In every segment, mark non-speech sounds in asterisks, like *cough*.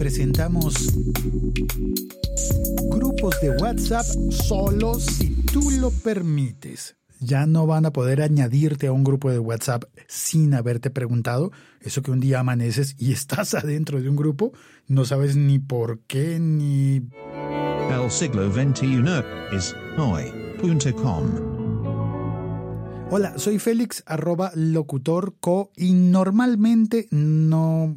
presentamos grupos de WhatsApp solo si tú lo permites. Ya no van a poder añadirte a un grupo de WhatsApp sin haberte preguntado. Eso que un día amaneces y *laughs* estás adentro de un grupo, no sabes ni por qué ni... El siglo XXI es hoy.com. Hola, soy Félix, arroba locutorco y normalmente no,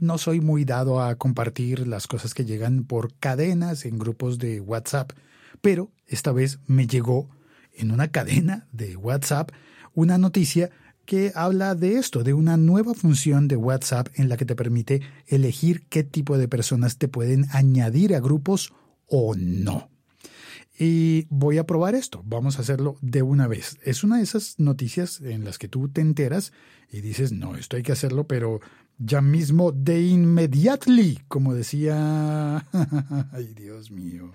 no soy muy dado a compartir las cosas que llegan por cadenas en grupos de WhatsApp, pero esta vez me llegó en una cadena de WhatsApp una noticia que habla de esto, de una nueva función de WhatsApp en la que te permite elegir qué tipo de personas te pueden añadir a grupos o no. Y voy a probar esto, vamos a hacerlo de una vez. Es una de esas noticias en las que tú te enteras y dices, no, esto hay que hacerlo, pero ya mismo de inmediately, como decía... *laughs* Ay, Dios mío.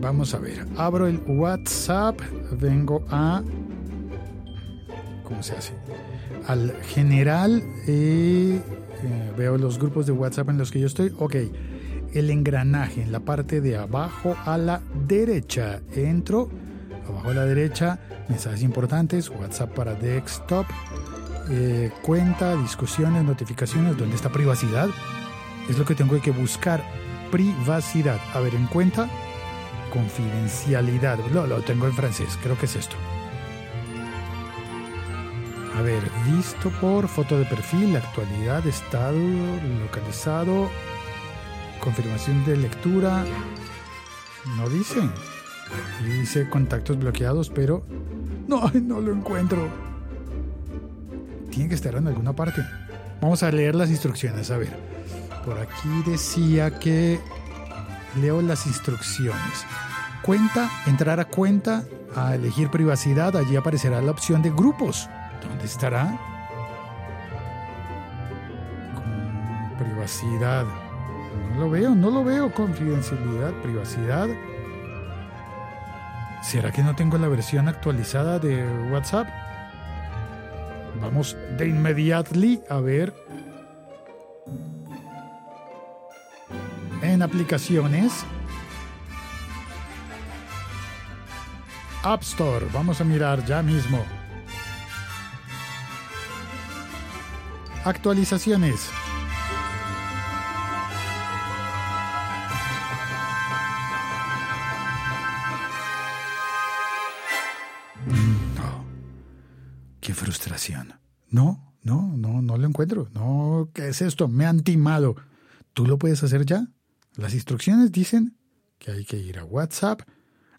Vamos a ver, abro el WhatsApp, vengo a... ¿Cómo se hace? Al general... Eh, eh, veo los grupos de WhatsApp en los que yo estoy. Ok, el engranaje en la parte de abajo a la derecha. Entro, abajo a la derecha, mensajes importantes, WhatsApp para desktop, eh, cuenta, discusiones, notificaciones, ¿dónde está privacidad? Es lo que tengo que buscar. Privacidad. A ver, en cuenta, confidencialidad. Lo, lo tengo en francés, creo que es esto. A ver, visto por foto de perfil, actualidad, estado, localizado, confirmación de lectura. No dice. dice contactos bloqueados, pero no, no lo encuentro. Tiene que estar en alguna parte. Vamos a leer las instrucciones, a ver. Por aquí decía que leo las instrucciones. Cuenta, entrar a cuenta, a elegir privacidad, allí aparecerá la opción de grupos. ¿Dónde estará? privacidad. No lo veo, no lo veo. Confidencialidad, privacidad. ¿Será que no tengo la versión actualizada de WhatsApp? Vamos de inmediately a ver. En aplicaciones. App Store. Vamos a mirar ya mismo. Actualizaciones. No. Qué frustración. No, no, no, no lo encuentro. No, ¿qué es esto? Me han timado. ¿Tú lo puedes hacer ya? Las instrucciones dicen que hay que ir a WhatsApp,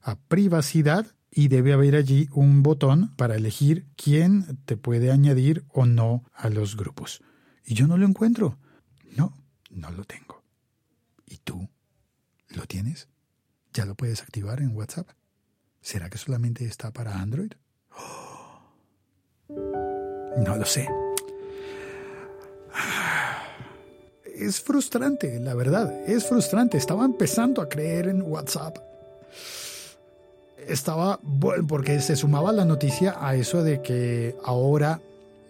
a privacidad y debe haber allí un botón para elegir quién te puede añadir o no a los grupos. Y yo no lo encuentro. No, no lo tengo. ¿Y tú? ¿Lo tienes? ¿Ya lo puedes activar en WhatsApp? ¿Será que solamente está para Android? *gasps* No lo sé. *sighs* Es frustrante, la verdad, es frustrante. Estaba empezando a creer en WhatsApp estaba, bueno, porque se sumaba la noticia a eso de que ahora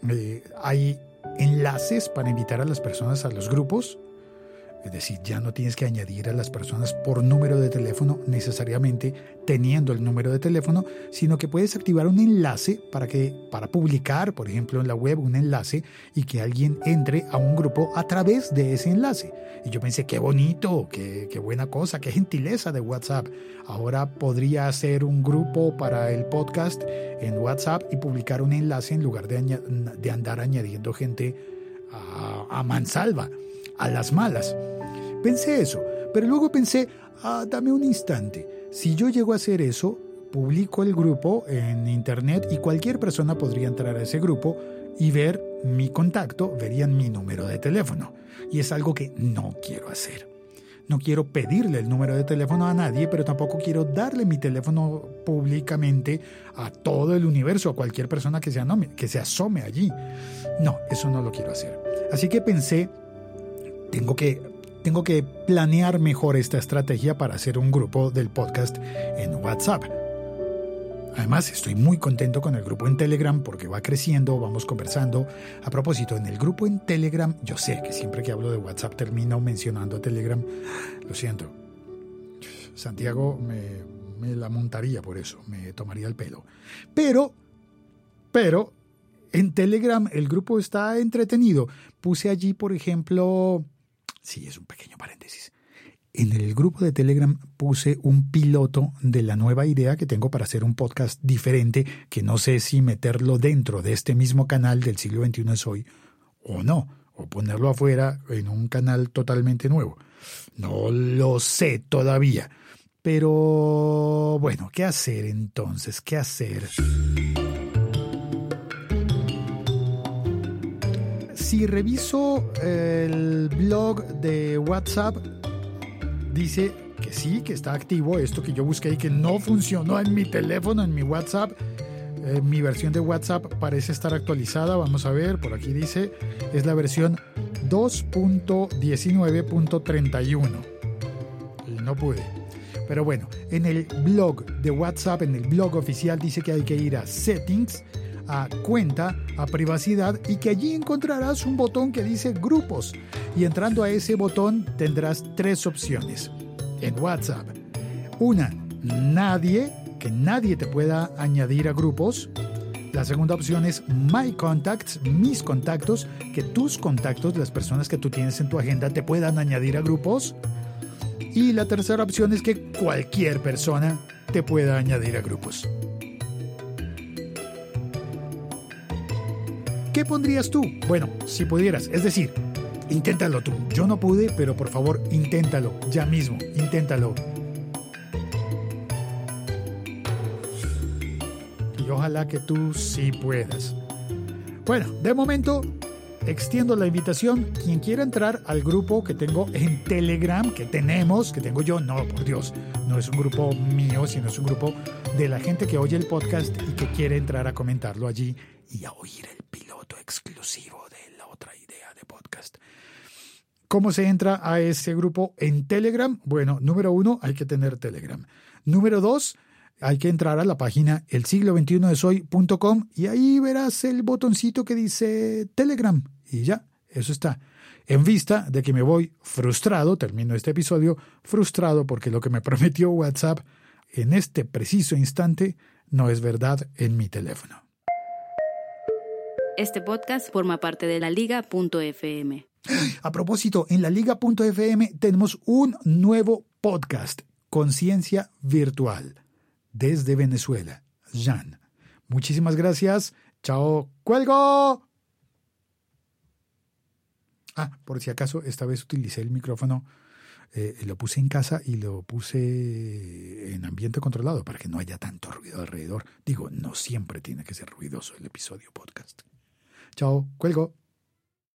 eh, hay enlaces para invitar a las personas a los grupos es decir, ya no tienes que añadir a las personas por número de teléfono necesariamente teniendo el número de teléfono, sino que puedes activar un enlace para que para publicar, por ejemplo, en la web un enlace y que alguien entre a un grupo a través de ese enlace. Y yo pensé, qué bonito, qué, qué buena cosa, qué gentileza de WhatsApp. Ahora podría hacer un grupo para el podcast en WhatsApp y publicar un enlace en lugar de, de andar añadiendo gente a, a mansalva, a las malas. Pensé eso, pero luego pensé, ah, dame un instante. Si yo llego a hacer eso, publico el grupo en internet y cualquier persona podría entrar a ese grupo y ver mi contacto, verían mi número de teléfono. Y es algo que no quiero hacer. No quiero pedirle el número de teléfono a nadie, pero tampoco quiero darle mi teléfono públicamente a todo el universo, a cualquier persona que se, asome, que se asome allí. No, eso no lo quiero hacer. Así que pensé, tengo que tengo que planear mejor esta estrategia para hacer un grupo del podcast en WhatsApp. Además, estoy muy contento con el grupo en Telegram porque va creciendo, vamos conversando. A propósito, en el grupo en Telegram, yo sé que siempre que hablo de WhatsApp termino mencionando a Telegram. Lo siento. Santiago me, me la montaría por eso, me tomaría el pelo. Pero, pero, en Telegram el grupo está entretenido. Puse allí, por ejemplo, sí, es un pequeño paréntesis. En el grupo de Telegram puse un piloto de la nueva idea que tengo para hacer un podcast diferente, que no sé si meterlo dentro de este mismo canal del siglo XXI es hoy o no, o ponerlo afuera en un canal totalmente nuevo. No lo sé todavía. Pero bueno, ¿qué hacer entonces? ¿Qué hacer? Si reviso el blog de WhatsApp, dice que sí, que está activo esto que yo busqué y que no funcionó en mi teléfono, en mi WhatsApp. Eh, mi versión de WhatsApp parece estar actualizada. Vamos a ver, por aquí dice, es la versión 2.19.31. Y no pude. Pero bueno, en el blog de WhatsApp, en el blog oficial, dice que hay que ir a Settings, a Cuenta, a Privacidad y que allí encontrarás un botón que dice Grupos. Y entrando a ese botón tendrás tres opciones en WhatsApp. Una, nadie, que nadie te pueda añadir a grupos. La segunda opción es My Contacts, mis contactos, que tus contactos, las personas que tú tienes en tu agenda, te puedan añadir a grupos. Y la tercera opción es que cualquier persona te pueda añadir a grupos. ¿Qué pondrías tú? Bueno, si pudieras, es decir, inténtalo tú. Yo no pude, pero por favor, inténtalo, ya mismo, inténtalo. Y ojalá que tú sí puedas. Bueno, de momento extiendo la invitación. Quien quiera entrar al grupo que tengo en Telegram, que tenemos, que tengo yo, no, por Dios, no es un grupo mío, sino es un grupo de la gente que oye el podcast y que quiere entrar a comentarlo allí y a oír el exclusivo de la otra idea de podcast. ¿Cómo se entra a ese grupo en Telegram? Bueno, número uno, hay que tener Telegram. Número dos, hay que entrar a la página el siglo 21 de soy.com y ahí verás el botoncito que dice Telegram y ya, eso está. En vista de que me voy frustrado, termino este episodio frustrado porque lo que me *laughs* prometió WhatsApp en este preciso instante no es verdad en mi teléfono. Este podcast forma parte de la liga.fm. A propósito, en la liga.fm tenemos un nuevo podcast, Conciencia Virtual desde Venezuela, Jan. Muchísimas gracias. Chao. ¡Cuelgo! Ah, por si acaso, esta vez utilicé el micrófono, eh, lo puse en casa y lo puse en ambiente controlado para que no haya tanto ruido alrededor. Digo, no siempre tiene que ser ruidoso el episodio podcast. Chao, cuelgo.